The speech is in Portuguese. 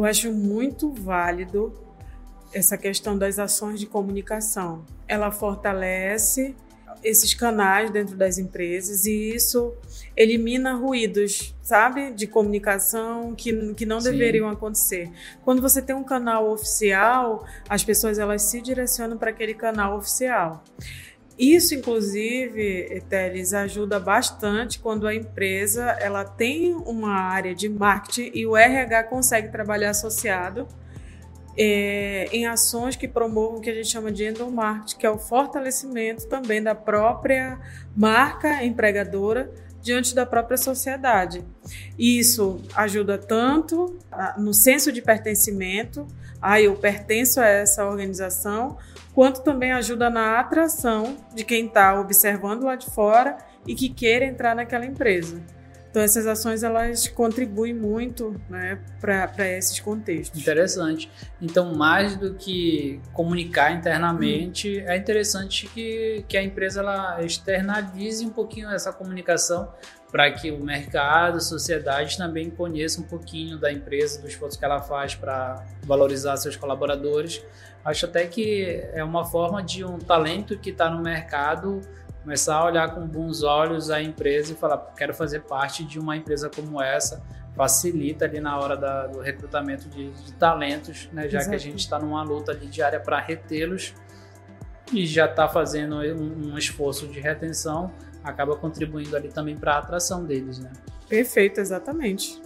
Eu acho muito válido essa questão das ações de comunicação. Ela fortalece esses canais dentro das empresas e isso elimina ruídos, sabe, de comunicação que, que não Sim. deveriam acontecer. Quando você tem um canal oficial, as pessoas elas se direcionam para aquele canal oficial. Isso, inclusive, Teles, ajuda bastante quando a empresa ela tem uma área de marketing e o RH consegue trabalhar associado é, em ações que promovam o que a gente chama de endomarketing, que é o fortalecimento também da própria marca empregadora diante da própria sociedade. Isso ajuda tanto no senso de pertencimento, ah, eu pertenço a essa organização, quanto também ajuda na atração de quem está observando lá de fora e que queira entrar naquela empresa. Então essas ações elas contribuem muito né, para esses contextos. Interessante. Então mais do que comunicar internamente, hum. é interessante que, que a empresa ela externalize um pouquinho essa comunicação para que o mercado, a sociedade também conheça um pouquinho da empresa, dos esforço que ela faz para valorizar seus colaboradores. Acho até que é uma forma de um talento que está no mercado começar a olhar com bons olhos a empresa e falar, quero fazer parte de uma empresa como essa, facilita ali na hora da, do recrutamento de, de talentos, né? já Exato. que a gente está numa luta ali diária para retê-los e já está fazendo um, um, esforço de retenção, acaba contribuindo ali também para a atração deles. Né? Perfeito, exatamente.